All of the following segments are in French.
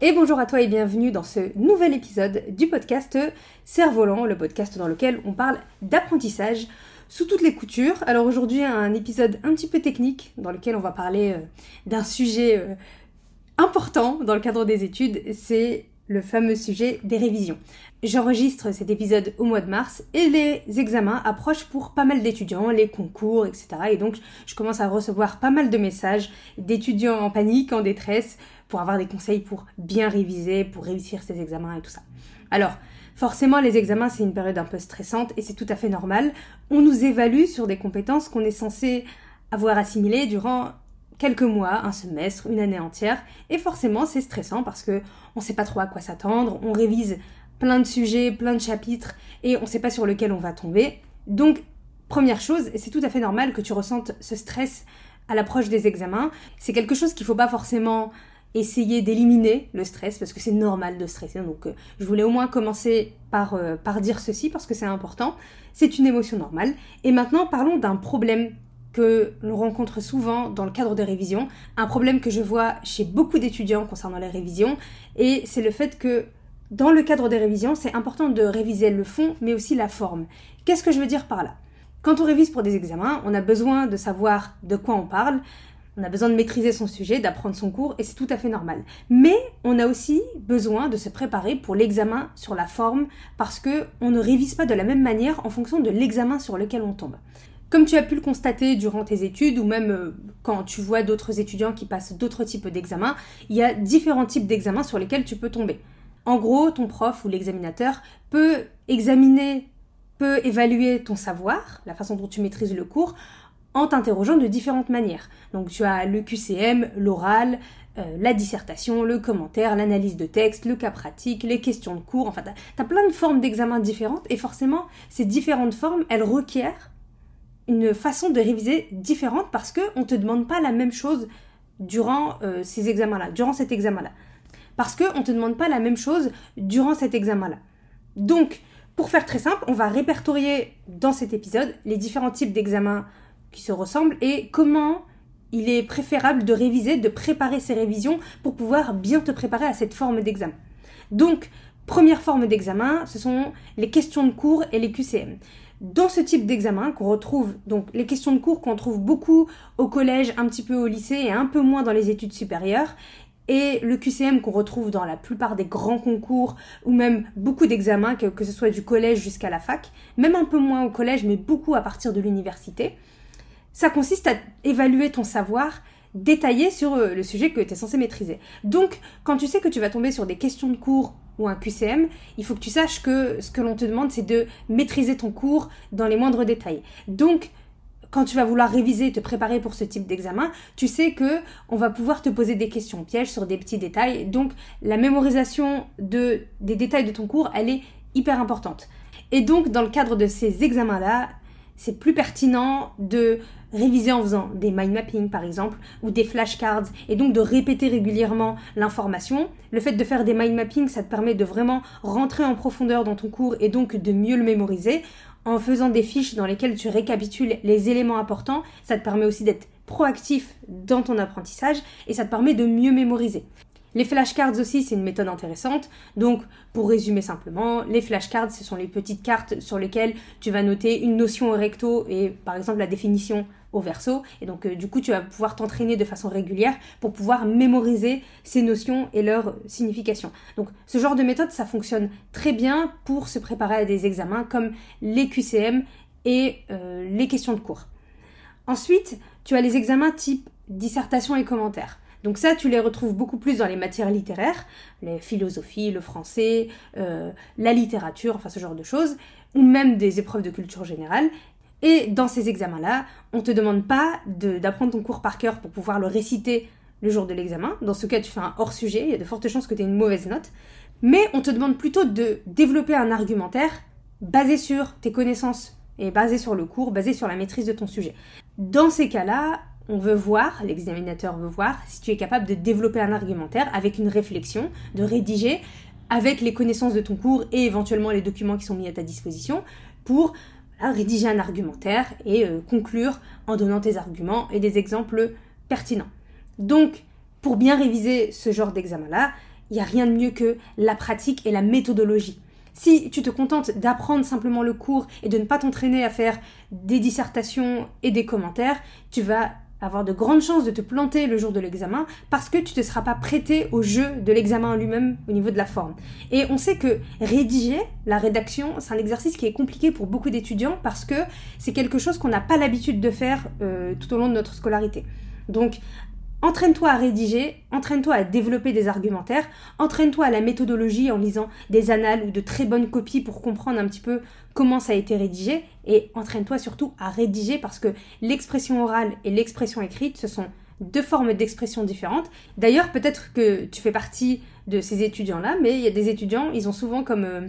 Et bonjour à toi et bienvenue dans ce nouvel épisode du podcast Cerf-Volant, le podcast dans lequel on parle d'apprentissage sous toutes les coutures. Alors aujourd'hui un épisode un petit peu technique dans lequel on va parler euh, d'un sujet euh, important dans le cadre des études, c'est le fameux sujet des révisions. J'enregistre cet épisode au mois de mars et les examens approchent pour pas mal d'étudiants, les concours, etc. Et donc je commence à recevoir pas mal de messages d'étudiants en panique, en détresse, pour avoir des conseils pour bien réviser, pour réussir ses examens et tout ça. Alors, forcément, les examens, c'est une période un peu stressante et c'est tout à fait normal. On nous évalue sur des compétences qu'on est censé avoir assimilées durant quelques mois, un semestre, une année entière. Et forcément, c'est stressant parce que on sait pas trop à quoi s'attendre, on révise plein de sujets, plein de chapitres et on sait pas sur lequel on va tomber. Donc, première chose, c'est tout à fait normal que tu ressentes ce stress à l'approche des examens. C'est quelque chose qu'il faut pas forcément essayer d'éliminer le stress parce que c'est normal de stresser. Donc euh, je voulais au moins commencer par, euh, par dire ceci parce que c'est important. C'est une émotion normale. Et maintenant parlons d'un problème que l'on rencontre souvent dans le cadre des révisions, un problème que je vois chez beaucoup d'étudiants concernant les révisions, et c'est le fait que dans le cadre des révisions, c'est important de réviser le fond, mais aussi la forme. Qu'est-ce que je veux dire par là? Quand on révise pour des examens, on a besoin de savoir de quoi on parle, on a besoin de maîtriser son sujet, d'apprendre son cours, et c'est tout à fait normal. Mais on a aussi besoin de se préparer pour l'examen sur la forme, parce que on ne révise pas de la même manière en fonction de l'examen sur lequel on tombe. Comme tu as pu le constater durant tes études ou même euh, quand tu vois d'autres étudiants qui passent d'autres types d'examens, il y a différents types d'examens sur lesquels tu peux tomber. En gros, ton prof ou l'examinateur peut examiner, peut évaluer ton savoir, la façon dont tu maîtrises le cours, en t'interrogeant de différentes manières. Donc tu as le QCM, l'oral, euh, la dissertation, le commentaire, l'analyse de texte, le cas pratique, les questions de cours, enfin tu as, plein de formes d'examen différentes et forcément ces différentes formes, elles requièrent une façon de réviser différente parce qu'on ne te demande pas la même chose durant euh, ces examens-là, durant cet examen-là. Parce qu'on ne te demande pas la même chose durant cet examen-là. Donc, pour faire très simple, on va répertorier dans cet épisode les différents types d'examens qui se ressemblent et comment il est préférable de réviser, de préparer ces révisions pour pouvoir bien te préparer à cette forme d'examen. Donc, première forme d'examen, ce sont les questions de cours et les QCM. Dans ce type d'examen qu'on retrouve, donc les questions de cours qu'on trouve beaucoup au collège, un petit peu au lycée et un peu moins dans les études supérieures, et le QCM qu'on retrouve dans la plupart des grands concours ou même beaucoup d'examens, que, que ce soit du collège jusqu'à la fac, même un peu moins au collège, mais beaucoup à partir de l'université. Ça consiste à évaluer ton savoir détaillé sur euh, le sujet que tu es censé maîtriser. Donc, quand tu sais que tu vas tomber sur des questions de cours ou un QCM, il faut que tu saches que ce que l'on te demande, c'est de maîtriser ton cours dans les moindres détails. Donc, quand tu vas vouloir réviser et te préparer pour ce type d'examen, tu sais que on va pouvoir te poser des questions pièges sur des petits détails. Donc, la mémorisation de, des détails de ton cours, elle est hyper importante. Et donc, dans le cadre de ces examens-là, c'est plus pertinent de réviser en faisant des mind mapping par exemple ou des flashcards et donc de répéter régulièrement l'information. Le fait de faire des mind mapping, ça te permet de vraiment rentrer en profondeur dans ton cours et donc de mieux le mémoriser. En faisant des fiches dans lesquelles tu récapitules les éléments importants, ça te permet aussi d'être proactif dans ton apprentissage et ça te permet de mieux mémoriser. Les flashcards aussi, c'est une méthode intéressante. Donc, pour résumer simplement, les flashcards, ce sont les petites cartes sur lesquelles tu vas noter une notion au recto et par exemple la définition au verso. Et donc, euh, du coup, tu vas pouvoir t'entraîner de façon régulière pour pouvoir mémoriser ces notions et leur signification. Donc, ce genre de méthode, ça fonctionne très bien pour se préparer à des examens comme les QCM et euh, les questions de cours. Ensuite, tu as les examens type dissertation et commentaires. Donc ça, tu les retrouves beaucoup plus dans les matières littéraires, les philosophies, le français, euh, la littérature, enfin ce genre de choses, ou même des épreuves de culture générale. Et dans ces examens-là, on te demande pas d'apprendre ton cours par cœur pour pouvoir le réciter le jour de l'examen. Dans ce cas, tu fais un hors-sujet, il y a de fortes chances que tu aies une mauvaise note. Mais on te demande plutôt de développer un argumentaire basé sur tes connaissances et basé sur le cours, basé sur la maîtrise de ton sujet. Dans ces cas-là, on veut voir, l'examinateur veut voir, si tu es capable de développer un argumentaire avec une réflexion, de rédiger avec les connaissances de ton cours et éventuellement les documents qui sont mis à ta disposition pour rédiger un argumentaire et euh, conclure en donnant tes arguments et des exemples pertinents. Donc, pour bien réviser ce genre d'examen-là, il n'y a rien de mieux que la pratique et la méthodologie. Si tu te contentes d'apprendre simplement le cours et de ne pas t'entraîner à faire des dissertations et des commentaires, tu vas avoir de grandes chances de te planter le jour de l'examen parce que tu ne te seras pas prêté au jeu de l'examen lui-même au niveau de la forme. Et on sait que rédiger, la rédaction, c'est un exercice qui est compliqué pour beaucoup d'étudiants parce que c'est quelque chose qu'on n'a pas l'habitude de faire euh, tout au long de notre scolarité. Donc Entraîne-toi à rédiger, entraîne-toi à développer des argumentaires, entraîne-toi à la méthodologie en lisant des annales ou de très bonnes copies pour comprendre un petit peu comment ça a été rédigé et entraîne-toi surtout à rédiger parce que l'expression orale et l'expression écrite, ce sont deux formes d'expression différentes. D'ailleurs, peut-être que tu fais partie de ces étudiants-là, mais il y a des étudiants, ils ont souvent comme, euh,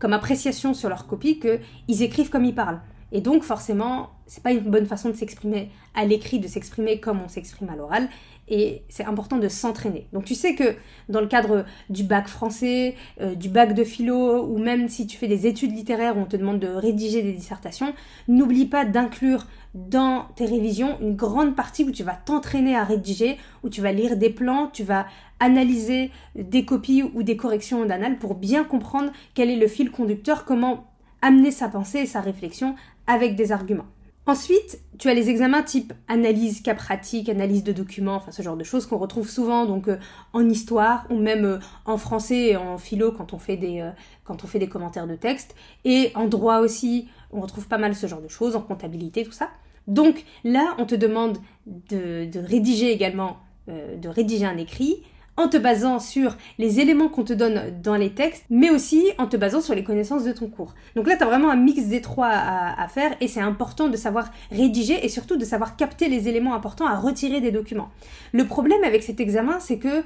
appréciation sur leur copie qu'ils écrivent comme ils parlent. Et donc forcément, c'est pas une bonne façon de s'exprimer à l'écrit, de s'exprimer comme on s'exprime à l'oral. Et c'est important de s'entraîner. Donc tu sais que dans le cadre du bac français, euh, du bac de philo, ou même si tu fais des études littéraires où on te demande de rédiger des dissertations, n'oublie pas d'inclure dans tes révisions une grande partie où tu vas t'entraîner à rédiger, où tu vas lire des plans, tu vas analyser des copies ou des corrections d'annales pour bien comprendre quel est le fil conducteur, comment amener sa pensée et sa réflexion avec des arguments. Ensuite, tu as les examens type analyse cas pratique, analyse de documents, enfin ce genre de choses qu'on retrouve souvent donc euh, en histoire ou même euh, en français et en philo quand on fait des euh, quand on fait des commentaires de texte et en droit aussi, on retrouve pas mal ce genre de choses en comptabilité tout ça. Donc là, on te demande de, de rédiger également de rédiger un écrit en te basant sur les éléments qu'on te donne dans les textes, mais aussi en te basant sur les connaissances de ton cours. Donc là, tu as vraiment un mix des trois à, à faire et c'est important de savoir rédiger et surtout de savoir capter les éléments importants à retirer des documents. Le problème avec cet examen, c'est que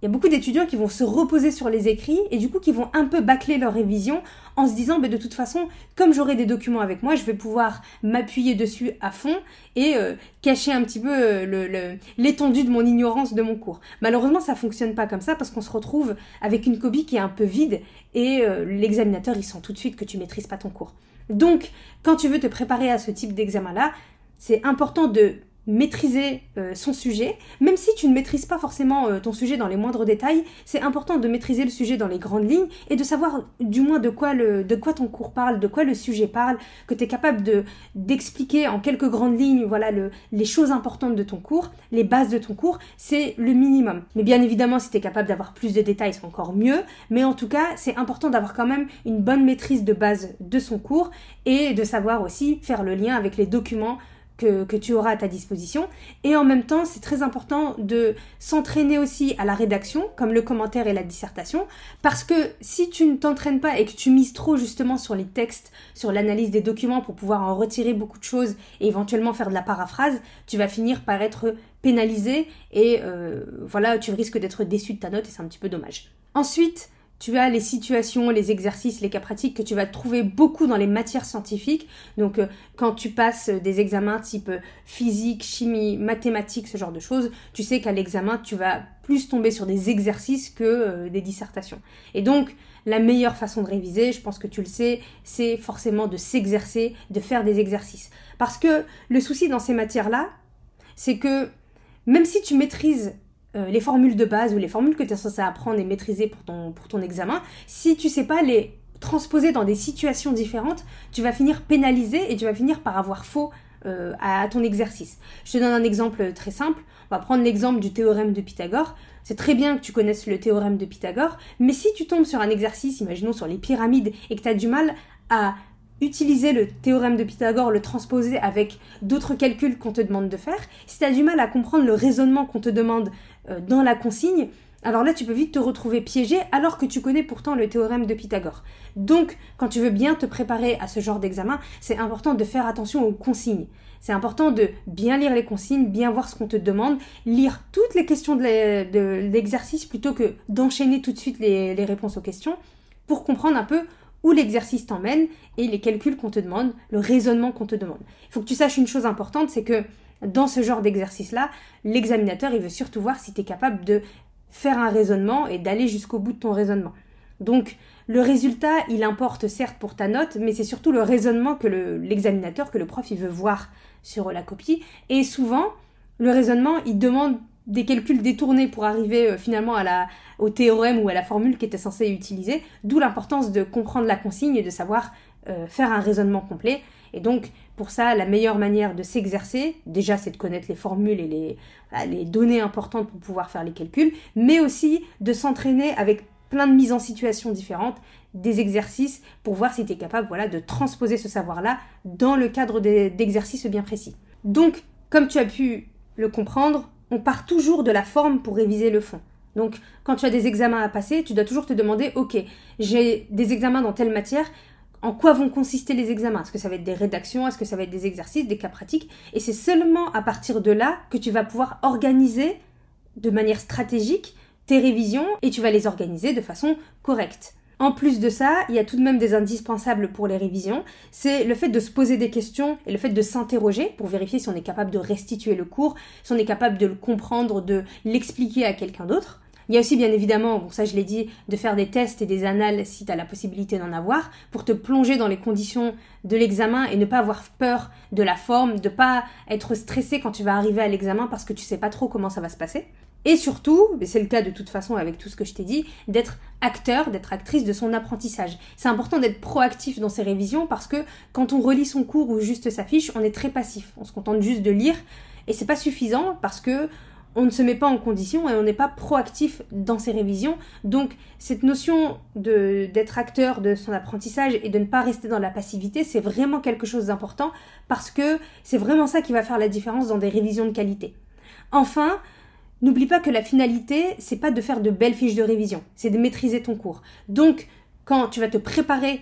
il y a beaucoup d'étudiants qui vont se reposer sur les écrits et du coup qui vont un peu bâcler leur révision en se disant de toute façon comme j'aurai des documents avec moi je vais pouvoir m'appuyer dessus à fond et euh, cacher un petit peu euh, l'étendue de mon ignorance de mon cours. Malheureusement ça fonctionne pas comme ça parce qu'on se retrouve avec une copie qui est un peu vide et euh, l'examinateur il sent tout de suite que tu maîtrises pas ton cours. Donc quand tu veux te préparer à ce type d'examen là c'est important de maîtriser euh, son sujet, même si tu ne maîtrises pas forcément euh, ton sujet dans les moindres détails, c'est important de maîtriser le sujet dans les grandes lignes et de savoir du moins de quoi, le, de quoi ton cours parle, de quoi le sujet parle, que tu es capable de d'expliquer en quelques grandes lignes voilà le, les choses importantes de ton cours, les bases de ton cours, c'est le minimum. Mais bien évidemment, si tu es capable d'avoir plus de détails, c'est encore mieux, mais en tout cas, c'est important d'avoir quand même une bonne maîtrise de base de son cours et de savoir aussi faire le lien avec les documents que, tu auras à ta disposition. Et en même temps, c'est très important de s'entraîner aussi à la rédaction, comme le commentaire et la dissertation, parce que si tu ne t'entraînes pas et que tu mises trop justement sur les textes, sur l'analyse des documents pour pouvoir en retirer beaucoup de choses et éventuellement faire de la paraphrase, tu vas finir par être pénalisé et euh, voilà, tu risques d'être déçu de ta note et c'est un petit peu dommage. Ensuite, tu as les situations, les exercices, les cas pratiques que tu vas trouver beaucoup dans les matières scientifiques. Donc euh, quand tu passes des examens type euh, physique, chimie, mathématiques, ce genre de choses, tu sais qu'à l'examen, tu vas plus tomber sur des exercices que euh, des dissertations. Et donc la meilleure façon de réviser, je pense que tu le sais, c'est forcément de s'exercer, de faire des exercices. Parce que le souci dans ces matières-là, c'est que même si tu maîtrises euh, les formules de base ou les formules que tu es censé apprendre et maîtriser pour ton, pour ton examen, si tu sais pas les transposer dans des situations différentes, tu vas finir pénalisé et tu vas finir par avoir faux euh, à, ton exercice. Je te donne un exemple très simple. On va prendre l'exemple du théorème de Pythagore. C'est très bien que tu connaisses le théorème de Pythagore, mais si tu tombes sur un exercice, imaginons sur les pyramides, et que tu as du mal à utiliser le théorème de Pythagore, le transposer avec d'autres calculs qu'on te demande de faire, si tu as du mal à comprendre le raisonnement qu'on te demande dans la consigne, alors là tu peux vite te retrouver piégé alors que tu connais pourtant le théorème de Pythagore. Donc quand tu veux bien te préparer à ce genre d'examen, c'est important de faire attention aux consignes. C'est important de bien lire les consignes, bien voir ce qu'on te demande, lire toutes les questions de l'exercice plutôt que d'enchaîner tout de suite les réponses aux questions pour comprendre un peu où l'exercice t'emmène et les calculs qu'on te demande, le raisonnement qu'on te demande. Il faut que tu saches une chose importante, c'est que dans ce genre d'exercice-là, l'examinateur, il veut surtout voir si tu es capable de faire un raisonnement et d'aller jusqu'au bout de ton raisonnement. Donc, le résultat, il importe certes pour ta note, mais c'est surtout le raisonnement que l'examinateur, que le prof, il veut voir sur la copie. Et souvent, le raisonnement, il demande des calculs détournés pour arriver euh, finalement au théorème ou à la formule qui était censée utiliser, d'où l'importance de comprendre la consigne et de savoir euh, faire un raisonnement complet. Et donc, pour ça, la meilleure manière de s'exercer, déjà, c'est de connaître les formules et les, les données importantes pour pouvoir faire les calculs, mais aussi de s'entraîner avec plein de mises en situation différentes, des exercices pour voir si tu es capable voilà, de transposer ce savoir-là dans le cadre d'exercices bien précis. Donc, comme tu as pu le comprendre, on part toujours de la forme pour réviser le fond. Donc, quand tu as des examens à passer, tu dois toujours te demander, ok, j'ai des examens dans telle matière, en quoi vont consister les examens Est-ce que ça va être des rédactions Est-ce que ça va être des exercices, des cas pratiques Et c'est seulement à partir de là que tu vas pouvoir organiser de manière stratégique tes révisions et tu vas les organiser de façon correcte. En plus de ça, il y a tout de même des indispensables pour les révisions. C'est le fait de se poser des questions et le fait de s'interroger pour vérifier si on est capable de restituer le cours, si on est capable de le comprendre, de l'expliquer à quelqu'un d'autre. Il y a aussi bien évidemment, bon ça je l'ai dit, de faire des tests et des annales si tu as la possibilité d'en avoir, pour te plonger dans les conditions de l'examen et ne pas avoir peur de la forme, de pas être stressé quand tu vas arriver à l'examen parce que tu sais pas trop comment ça va se passer. Et surtout, mais c'est le cas de toute façon avec tout ce que je t'ai dit, d'être acteur, d'être actrice de son apprentissage. C'est important d'être proactif dans ses révisions parce que quand on relit son cours ou juste sa fiche, on est très passif. On se contente juste de lire et c'est pas suffisant parce que on ne se met pas en condition et on n'est pas proactif dans ses révisions. Donc cette notion d'être acteur de son apprentissage et de ne pas rester dans la passivité, c'est vraiment quelque chose d'important parce que c'est vraiment ça qui va faire la différence dans des révisions de qualité. Enfin, N'oublie pas que la finalité, c'est pas de faire de belles fiches de révision, c'est de maîtriser ton cours. Donc, quand tu vas te préparer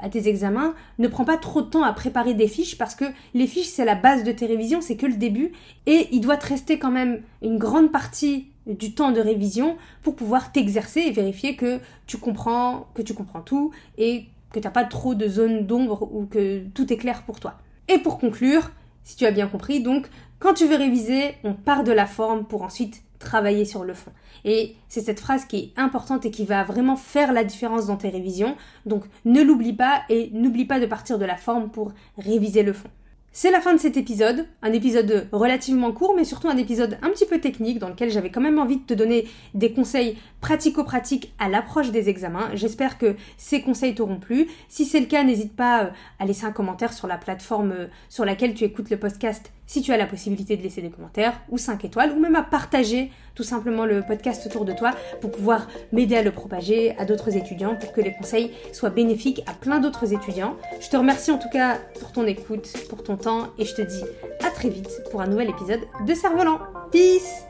à tes examens, ne prends pas trop de temps à préparer des fiches parce que les fiches, c'est la base de tes révisions, c'est que le début et il doit te rester quand même une grande partie du temps de révision pour pouvoir t'exercer et vérifier que tu comprends, que tu comprends tout et que tu n'as pas trop de zones d'ombre ou que tout est clair pour toi. Et pour conclure, si tu as bien compris, donc quand tu veux réviser, on part de la forme pour ensuite travailler sur le fond. Et c'est cette phrase qui est importante et qui va vraiment faire la différence dans tes révisions. Donc ne l'oublie pas et n'oublie pas de partir de la forme pour réviser le fond. C'est la fin de cet épisode, un épisode relativement court, mais surtout un épisode un petit peu technique dans lequel j'avais quand même envie de te donner des conseils pratico-pratiques à l'approche des examens. J'espère que ces conseils t'auront plu. Si c'est le cas, n'hésite pas euh, à laisser un commentaire sur la plateforme euh, sur laquelle tu écoutes le podcast si tu as la possibilité de laisser des commentaires ou 5 étoiles ou même à partager tout simplement le podcast autour de toi pour pouvoir m'aider à le propager à d'autres étudiants pour que les conseils soient bénéfiques à plein d'autres étudiants. Je te remercie en tout cas pour ton écoute, pour ton temps et je te dis à très vite pour un nouvel épisode de Cerf-Volant. Peace